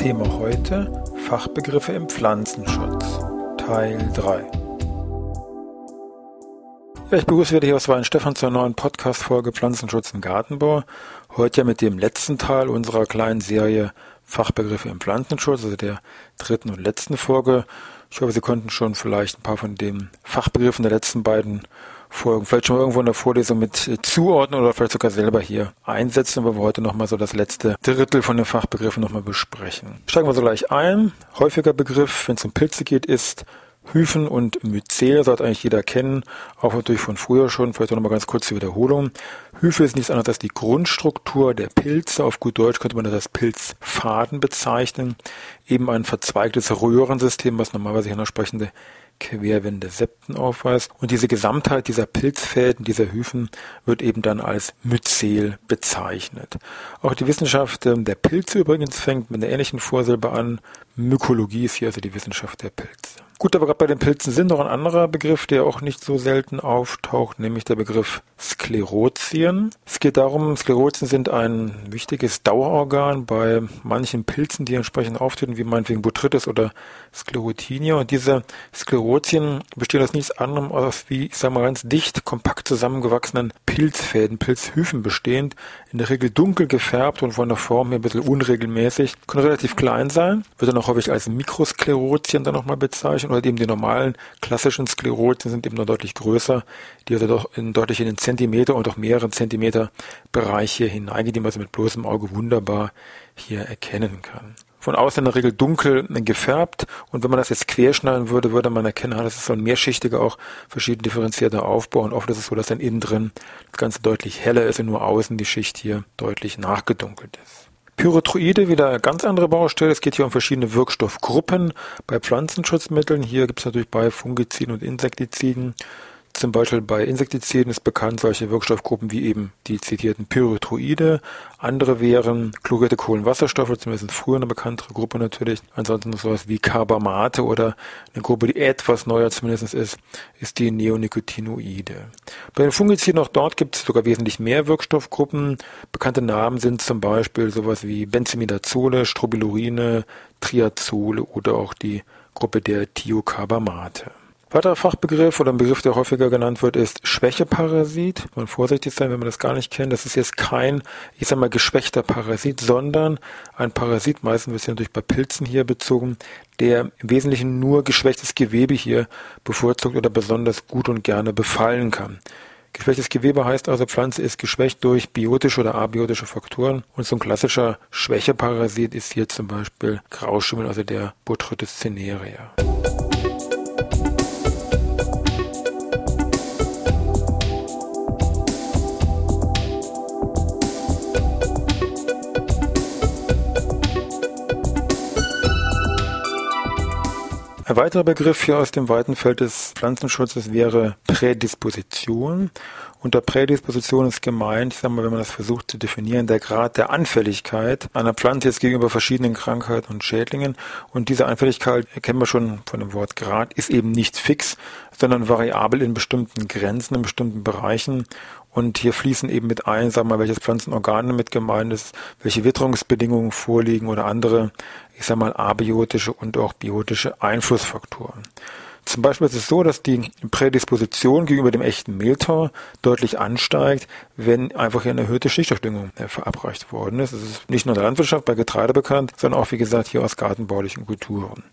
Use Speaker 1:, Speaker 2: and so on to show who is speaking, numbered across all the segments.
Speaker 1: Thema heute Fachbegriffe im Pflanzenschutz Teil 3 ja, ich begrüße wieder hier aus Weinstefan zur neuen Podcast-Folge Pflanzenschutz im Gartenbau. Heute ja mit dem letzten Teil unserer kleinen Serie Fachbegriffe im Pflanzenschutz, also der dritten und letzten Folge. Ich hoffe, Sie konnten schon vielleicht ein paar von den Fachbegriffen der letzten beiden Folgen, vielleicht schon mal irgendwo in der Vorlesung mit äh, zuordnen oder vielleicht sogar selber hier einsetzen, weil wir heute nochmal so das letzte Drittel von den Fachbegriffen nochmal besprechen. Steigen wir so gleich ein. Häufiger Begriff, wenn es um Pilze geht, ist Hyphen und Myzel sollte eigentlich jeder kennen, auch natürlich von früher schon, vielleicht nochmal ganz kurz zur Wiederholung. Hyphe ist nichts anderes als die Grundstruktur der Pilze, auf gut Deutsch könnte man das als Pilzfaden bezeichnen, eben ein verzweigtes Röhrensystem, was normalerweise hier entsprechende Querwände Septen aufweist. Und diese Gesamtheit dieser Pilzfäden, dieser Hyphen, wird eben dann als Myzel bezeichnet. Auch die Wissenschaft ähm, der Pilze übrigens fängt mit einer ähnlichen Vorsilbe an. Mykologie ist hier also die Wissenschaft der Pilze. Gut, aber gerade bei den Pilzen sind noch ein anderer Begriff, der auch nicht so selten auftaucht, nämlich der Begriff Sklerotien. Es geht darum, Sklerotien sind ein wichtiges Dauerorgan bei manchen Pilzen, die entsprechend auftreten, wie meinetwegen Botrytis oder Sklerotinia. Und diese Sklerotien bestehen aus nichts anderem als wie, ich sag mal, ganz dicht, kompakt zusammengewachsenen Pilzfäden, Pilzhyphen bestehend, in der Regel dunkel gefärbt und von der Form her ein bisschen unregelmäßig, können relativ klein sein, wird dann auch häufig als Mikrosklerotien dann nochmal bezeichnet oder eben die normalen klassischen Sklerotien sind eben noch deutlich größer, die also doch in, deutlich in den Zentimeter und auch mehreren Zentimeter Bereiche hineingehen, die man also mit bloßem Auge wunderbar hier erkennen kann. Von außen in der Regel dunkel gefärbt und wenn man das jetzt querschneiden würde, würde man erkennen, das ist so ein mehrschichtiger, auch verschieden differenzierter Aufbau und oft ist es so, dass dann innen drin das Ganze deutlich heller ist und nur außen die Schicht hier deutlich nachgedunkelt ist. Pyrethroide, wieder ganz andere Baustelle. Es geht hier um verschiedene Wirkstoffgruppen bei Pflanzenschutzmitteln. Hier gibt es natürlich bei Fungiziden und Insektiziden zum Beispiel bei Insektiziden ist bekannt solche Wirkstoffgruppen wie eben die zitierten Pyrethroide. Andere wären chlorierte Kohlenwasserstoffe, zumindest früher eine bekanntere Gruppe natürlich. Ansonsten sowas wie Carbamate oder eine Gruppe, die etwas neuer zumindest ist, ist die Neonicotinoide. Bei den Fungiziden auch dort gibt es sogar wesentlich mehr Wirkstoffgruppen. Bekannte Namen sind zum Beispiel sowas wie Benzimidazole, Strobilurine, Triazole oder auch die Gruppe der Thiocarbamate. Weiterer Fachbegriff oder ein Begriff, der häufiger genannt wird, ist Schwächeparasit. Man vorsichtig sein, wenn man das gar nicht kennt. Das ist jetzt kein, ich sag mal, geschwächter Parasit, sondern ein Parasit, meistens wird es natürlich bei Pilzen hier bezogen, der im Wesentlichen nur geschwächtes Gewebe hier bevorzugt oder besonders gut und gerne befallen kann. Geschwächtes Gewebe heißt also, Pflanze ist geschwächt durch biotische oder abiotische Faktoren. Und so ein klassischer Schwächeparasit ist hier zum Beispiel Grauschimmel, also der Botrytis cinerea. Ein weiterer Begriff hier aus dem weiten Feld des Pflanzenschutzes wäre Prädisposition. Unter Prädisposition ist gemeint, ich sag mal, wenn man das versucht zu definieren, der Grad der Anfälligkeit einer Pflanze jetzt gegenüber verschiedenen Krankheiten und Schädlingen. Und diese Anfälligkeit, erkennen wir schon von dem Wort Grad, ist eben nicht fix, sondern variabel in bestimmten Grenzen, in bestimmten Bereichen. Und hier fließen eben mit ein, sagen wir mal, welches Pflanzenorgan mit gemeint ist, welche Witterungsbedingungen vorliegen oder andere, ich sag mal, abiotische und auch biotische Einflussfaktoren. Zum Beispiel ist es so, dass die Prädisposition gegenüber dem echten Mehltau deutlich ansteigt, wenn einfach hier eine erhöhte Stickstoffdüngung äh, verabreicht worden ist. Das ist nicht nur in der Landwirtschaft bei Getreide bekannt, sondern auch, wie gesagt, hier aus gartenbaulichen Kulturen.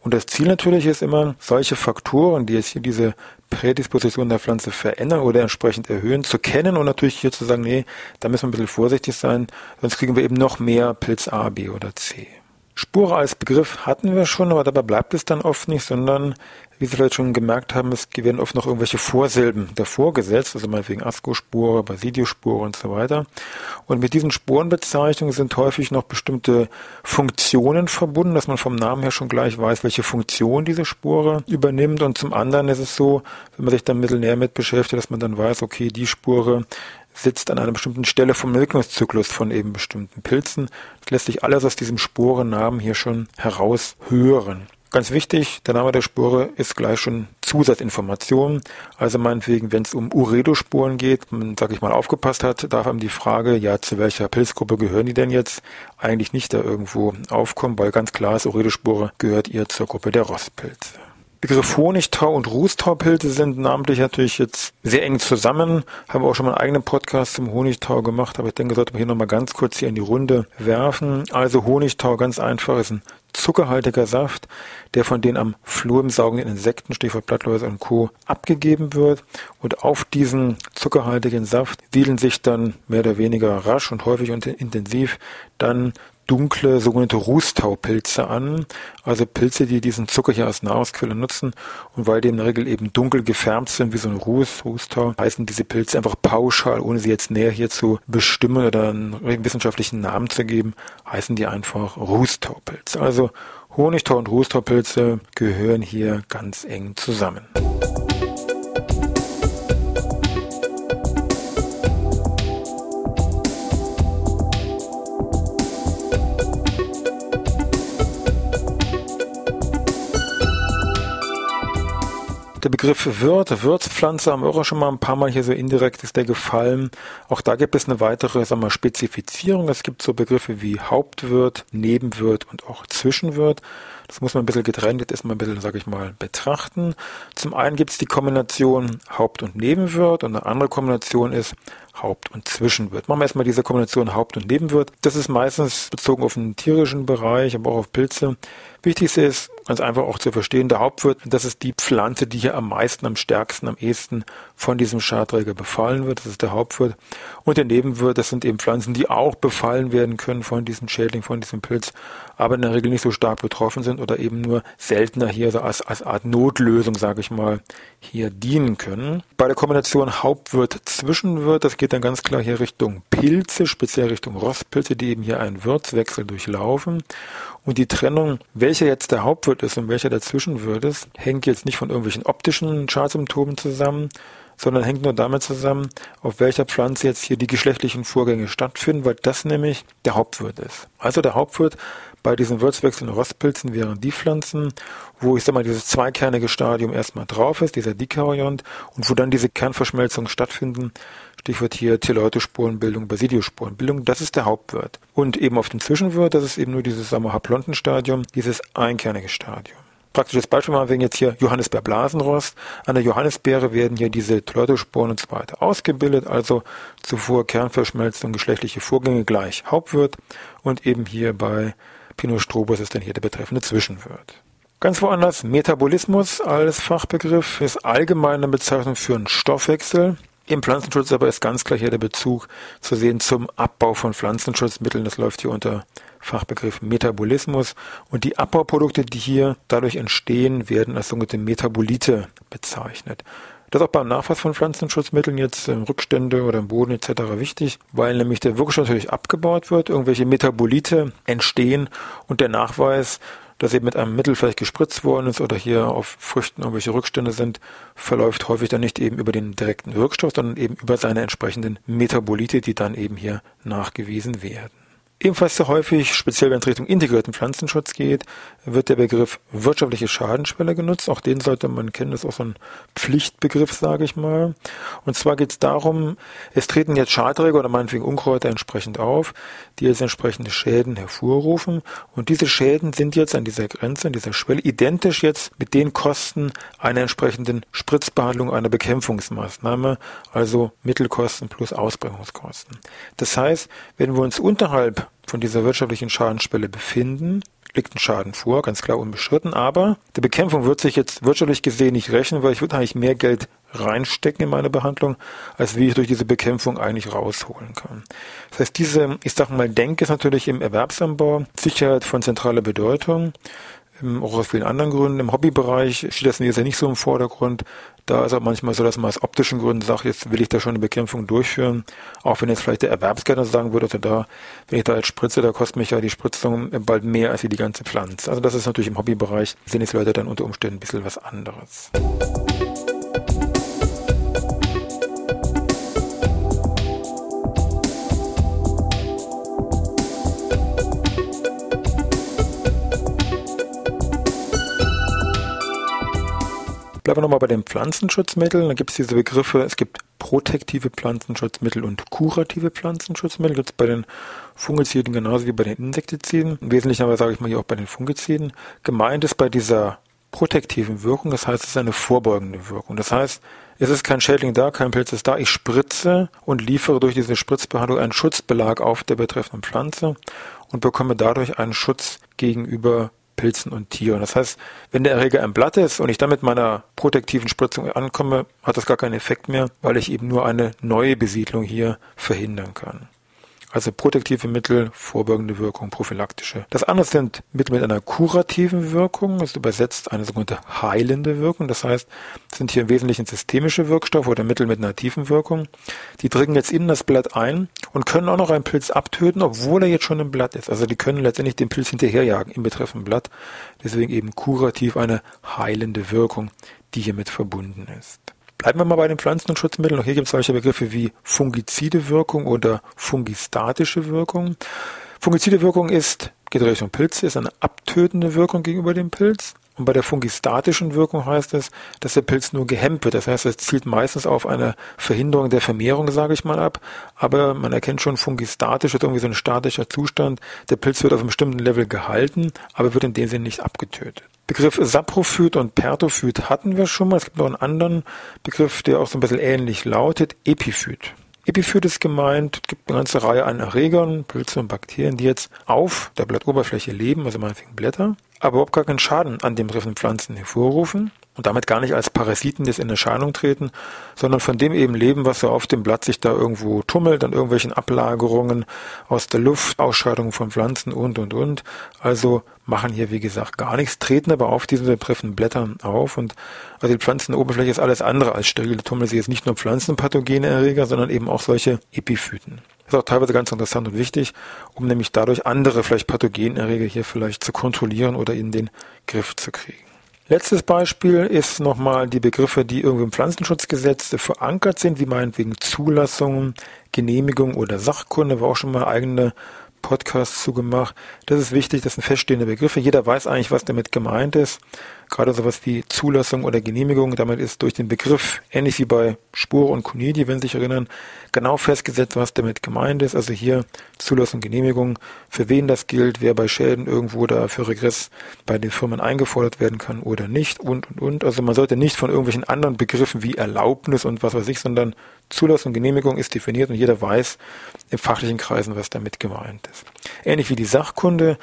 Speaker 1: Und das Ziel natürlich ist immer, solche Faktoren, die jetzt hier diese Prädisposition der Pflanze verändern oder entsprechend erhöhen, zu kennen und natürlich hier zu sagen, nee, da müssen wir ein bisschen vorsichtig sein, sonst kriegen wir eben noch mehr Pilz A, B oder C. Spore als Begriff hatten wir schon, aber dabei bleibt es dann oft nicht, sondern wie Sie vielleicht schon gemerkt haben, es werden oft noch irgendwelche Vorsilben davor gesetzt, also meinetwegen ASCO-Spore, Basidiospore und so weiter. Und mit diesen Spurenbezeichnungen sind häufig noch bestimmte Funktionen verbunden, dass man vom Namen her schon gleich weiß, welche Funktion diese Spore übernimmt. Und zum anderen ist es so, wenn man sich dann ein bisschen näher mit beschäftigt, dass man dann weiß, okay, die Spore sitzt an einer bestimmten Stelle vom Entwicklungszyklus von eben bestimmten Pilzen. Das lässt sich alles aus diesem Sporennamen hier schon heraushören. Ganz wichtig, der Name der Spore ist gleich schon Zusatzinformation. Also meinetwegen, wenn es um Uredosporen geht, man, sag ich mal, aufgepasst hat, darf einem die Frage, ja, zu welcher Pilzgruppe gehören die denn jetzt, eigentlich nicht da irgendwo aufkommen, weil ganz klar ist, Uredospore gehört ihr zur Gruppe der Rostpilze. Begriff Honigtau und Rußtaupilze sind namentlich natürlich jetzt sehr eng zusammen. Haben wir auch schon mal einen eigenen Podcast zum Honigtau gemacht, aber ich denke, sollte man hier nochmal ganz kurz hier in die Runde werfen. Also Honigtau ganz einfach ist ein zuckerhaltiger Saft, der von den am Flur saugenden Insekten, Stichwort Blattläuse und Co. abgegeben wird. Und auf diesen zuckerhaltigen Saft siedeln sich dann mehr oder weniger rasch und häufig und intensiv dann dunkle sogenannte Rußtaupilze an, also Pilze, die diesen Zucker hier als Nahrungsquelle nutzen und weil die in der Regel eben dunkel gefärbt sind wie so ein Ruß, Rußtau, heißen diese Pilze einfach pauschal, ohne sie jetzt näher hier zu bestimmen oder einen wissenschaftlichen Namen zu geben, heißen die einfach Rußtaupilze. Also Honigtau und Rußtaupilze gehören hier ganz eng zusammen. Begriff Wirt, Wirtspflanze haben wir auch schon mal ein paar Mal hier so indirekt ist der gefallen. Auch da gibt es eine weitere sagen wir, Spezifizierung. Es gibt so Begriffe wie Hauptwirt, Nebenwirt und auch Zwischenwirt. Das muss man ein bisschen getrennt jetzt erstmal ein bisschen, sage ich mal, betrachten. Zum einen gibt es die Kombination Haupt- und Nebenwirt und eine andere Kombination ist Haupt- und Zwischenwirt. Machen wir erstmal diese Kombination Haupt- und Nebenwirt. Das ist meistens bezogen auf den tierischen Bereich, aber auch auf Pilze. Wichtigste ist, ganz einfach auch zu verstehen, der Hauptwirt, das ist die Pflanze, die hier am meisten, am stärksten, am ehesten von diesem Schadträger befallen wird. Das ist der Hauptwirt. Und der Nebenwirt, das sind eben Pflanzen, die auch befallen werden können von diesem Schädling, von diesem Pilz, aber in der Regel nicht so stark betroffen sind oder eben nur seltener hier so als, als Art Notlösung, sage ich mal, hier dienen können. Bei der Kombination Hauptwirt-Zwischenwirt, das geht dann ganz klar hier Richtung Pilze, speziell Richtung Rostpilze, die eben hier einen Wirtswechsel durchlaufen. Und die Trennung, welcher jetzt der Hauptwirt ist und welcher der Zwischenwirt ist, hängt jetzt nicht von irgendwelchen optischen Schadsymptomen zusammen, sondern hängt nur damit zusammen, auf welcher Pflanze jetzt hier die geschlechtlichen Vorgänge stattfinden, weil das nämlich der Hauptwirt ist. Also der Hauptwirt bei diesen Würzwechseln Rostpilzen wären die Pflanzen, wo ich sag mal dieses zweikernige Stadium erstmal drauf ist, dieser Dikaryont, und wo dann diese Kernverschmelzungen stattfinden. Stichwort hier Teleute-Sporenbildung, Basidiosporenbildung, das ist der Hauptwirt. Und eben auf dem Zwischenwirt, das ist eben nur dieses sagen wir, Haplontenstadium, dieses einkernige Stadium praktisches Beispiel mal wegen jetzt hier Johannisbeerblasenrost. An der Johannisbeere werden hier diese Teleutosporen und so weiter ausgebildet, also zuvor Kernverschmelzung, geschlechtliche Vorgänge gleich Hauptwirt und eben hier bei Pinot strobus ist dann hier der betreffende Zwischenwirt. Ganz woanders, Metabolismus als Fachbegriff ist allgemeine Bezeichnung für einen Stoffwechsel. Im Pflanzenschutz aber ist ganz klar hier der Bezug zu sehen zum Abbau von Pflanzenschutzmitteln. Das läuft hier unter Fachbegriff Metabolismus. Und die Abbauprodukte, die hier dadurch entstehen, werden als sogenannte Metabolite bezeichnet. Das ist auch beim Nachweis von Pflanzenschutzmitteln jetzt ähm, Rückstände oder im Boden etc. wichtig, weil nämlich der Wirkstoff natürlich abgebaut wird, irgendwelche Metabolite entstehen und der Nachweis, dass eben mit einem Mittel vielleicht gespritzt worden ist oder hier auf Früchten irgendwelche Rückstände sind, verläuft häufig dann nicht eben über den direkten Wirkstoff, sondern eben über seine entsprechenden Metabolite, die dann eben hier nachgewiesen werden. Ebenfalls sehr häufig, speziell wenn es Richtung integrierten Pflanzenschutz geht, wird der Begriff wirtschaftliche Schadenschwelle genutzt. Auch den sollte man kennen, das ist auch so ein Pflichtbegriff, sage ich mal. Und zwar geht es darum, es treten jetzt Schadträger oder meinetwegen Unkräuter entsprechend auf, die jetzt entsprechende Schäden hervorrufen. Und diese Schäden sind jetzt an dieser Grenze, an dieser Schwelle identisch jetzt mit den Kosten einer entsprechenden Spritzbehandlung einer Bekämpfungsmaßnahme, also Mittelkosten plus Ausbringungskosten. Das heißt, wenn wir uns unterhalb von dieser wirtschaftlichen Schadensschwelle befinden, liegt ein Schaden vor, ganz klar unbeschritten, aber die Bekämpfung wird sich jetzt wirtschaftlich gesehen nicht rechnen, weil ich würde eigentlich mehr Geld reinstecken in meine Behandlung, als wie ich durch diese Bekämpfung eigentlich rausholen kann. Das heißt, diese, ich sag mal, Denke ist natürlich im Erwerbsanbau Sicherheit von zentraler Bedeutung auch aus vielen anderen Gründen. Im Hobbybereich steht das jetzt nicht so im Vordergrund. Da ist auch manchmal so, dass man aus optischen Gründen sagt, jetzt will ich da schon eine Bekämpfung durchführen. Auch wenn jetzt vielleicht der Erwerbsgärtner sagen würde, also da, wenn ich da jetzt spritze, da kostet mich ja die Spritzung bald mehr als die ganze Pflanze. Also das ist natürlich im Hobbybereich, sind jetzt Leute dann unter Umständen ein bisschen was anderes. Bleiben wir nochmal bei den Pflanzenschutzmitteln. Da gibt es diese Begriffe, es gibt protektive Pflanzenschutzmittel und kurative Pflanzenschutzmittel. Gibt es bei den Fungiziden genauso wie bei den Insektiziden. Im Wesentlichen aber sage ich mal hier auch bei den Fungiziden. Gemeint ist bei dieser protektiven Wirkung, das heißt, es ist eine vorbeugende Wirkung. Das heißt, es ist kein Schädling da, kein Pilz ist da. Ich spritze und liefere durch diese Spritzbehandlung einen Schutzbelag auf der betreffenden Pflanze und bekomme dadurch einen Schutz gegenüber Pilzen und Tieren. Das heißt, wenn der Erreger im Blatt ist und ich dann mit meiner protektiven Spritzung ankomme, hat das gar keinen Effekt mehr, weil ich eben nur eine neue Besiedlung hier verhindern kann. Also protektive Mittel, vorbeugende Wirkung, prophylaktische. Das andere sind Mittel mit einer kurativen Wirkung, das übersetzt eine sogenannte heilende Wirkung. Das heißt, sind hier im Wesentlichen systemische Wirkstoffe oder Mittel mit einer tiefen Wirkung. Die dringen jetzt in das Blatt ein und können auch noch einen Pilz abtöten, obwohl er jetzt schon im Blatt ist. Also die können letztendlich den Pilz hinterherjagen im betreffenden Blatt. Deswegen eben kurativ eine heilende Wirkung, die hiermit verbunden ist. Bleiben wir mal bei den Pflanzen- und Schutzmitteln. Auch hier gibt es solche Begriffe wie fungizide Wirkung oder fungistatische Wirkung. Fungizide Wirkung ist, geht Richtung Pilze, ist eine abtötende Wirkung gegenüber dem Pilz. Und bei der fungistatischen Wirkung heißt es, dass der Pilz nur gehemmt wird. Das heißt, es zielt meistens auf eine Verhinderung der Vermehrung, sage ich mal, ab. Aber man erkennt schon, fungistatisch ist irgendwie so ein statischer Zustand. Der Pilz wird auf einem bestimmten Level gehalten, aber wird in dem Sinne nicht abgetötet. Begriff Saprophyt und Pertophyt hatten wir schon mal. Es gibt noch einen anderen Begriff, der auch so ein bisschen ähnlich lautet, Epiphyt. Epiphyt ist gemeint, es gibt eine ganze Reihe an Erregern, Pilze und Bakterien, die jetzt auf der Blattoberfläche leben, also meinetwegen Blätter, aber überhaupt gar keinen Schaden an den betreffenden Pflanzen hervorrufen und damit gar nicht als Parasiten jetzt in Erscheinung treten, sondern von dem eben leben, was so auf dem Blatt sich da irgendwo tummelt, an irgendwelchen Ablagerungen aus der Luft, Ausscheidungen von Pflanzen und, und, und. Also machen hier, wie gesagt, gar nichts, treten aber auf diesen betreffenden Blättern auf und also die Pflanzenoberfläche ist alles andere als steril. Da tummeln sich jetzt nicht nur pflanzenpathogene Erreger, sondern eben auch solche Epiphyten. Ist auch teilweise ganz interessant und wichtig, um nämlich dadurch andere vielleicht Pathogenerreger hier vielleicht zu kontrollieren oder in den Griff zu kriegen. Letztes Beispiel ist nochmal die Begriffe, die irgendwie im Pflanzenschutzgesetz verankert sind, wie meinetwegen Zulassung, Genehmigung oder Sachkunde, war auch schon mal eigene Podcasts zugemacht. Das ist wichtig, das sind feststehende Begriffe. Jeder weiß eigentlich, was damit gemeint ist. Gerade sowas wie Zulassung oder Genehmigung, damit ist durch den Begriff, ähnlich wie bei Spur und Kunidi, wenn Sie sich erinnern, genau festgesetzt, was damit gemeint ist. Also hier Zulassung, Genehmigung, für wen das gilt, wer bei Schäden irgendwo da für Regress bei den Firmen eingefordert werden kann oder nicht und, und, und. Also man sollte nicht von irgendwelchen anderen Begriffen wie Erlaubnis und was weiß ich, sondern Zulassung, Genehmigung ist definiert und jeder weiß in fachlichen Kreisen, was damit gemeint ist. Ähnlich wie die Sachkunde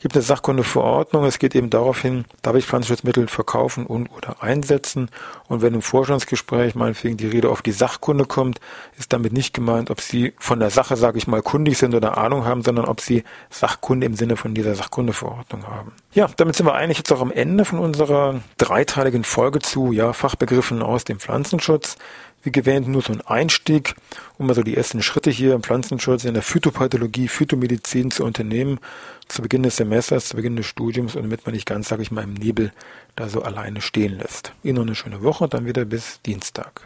Speaker 1: gibt eine Sachkundeverordnung. Es geht eben darauf hin, darf ich Pflanzenschutzmittel verkaufen und oder einsetzen. Und wenn im Vorstandsgespräch meinetwegen die Rede auf die Sachkunde kommt, ist damit nicht gemeint, ob Sie von der Sache, sage ich mal, kundig sind oder Ahnung haben, sondern ob Sie Sachkunde im Sinne von dieser Sachkundeverordnung haben. Ja, damit sind wir eigentlich jetzt auch am Ende von unserer dreiteiligen Folge zu ja, Fachbegriffen aus dem Pflanzenschutz wie erwähnt, nur so ein Einstieg, um mal so die ersten Schritte hier im Pflanzenschutz, in der Phytopathologie, Phytomedizin zu unternehmen, zu Beginn des Semesters, zu Beginn des Studiums und damit man nicht ganz, sage ich mal, im Nebel da so alleine stehen lässt. Ihnen noch eine schöne Woche, dann wieder bis Dienstag.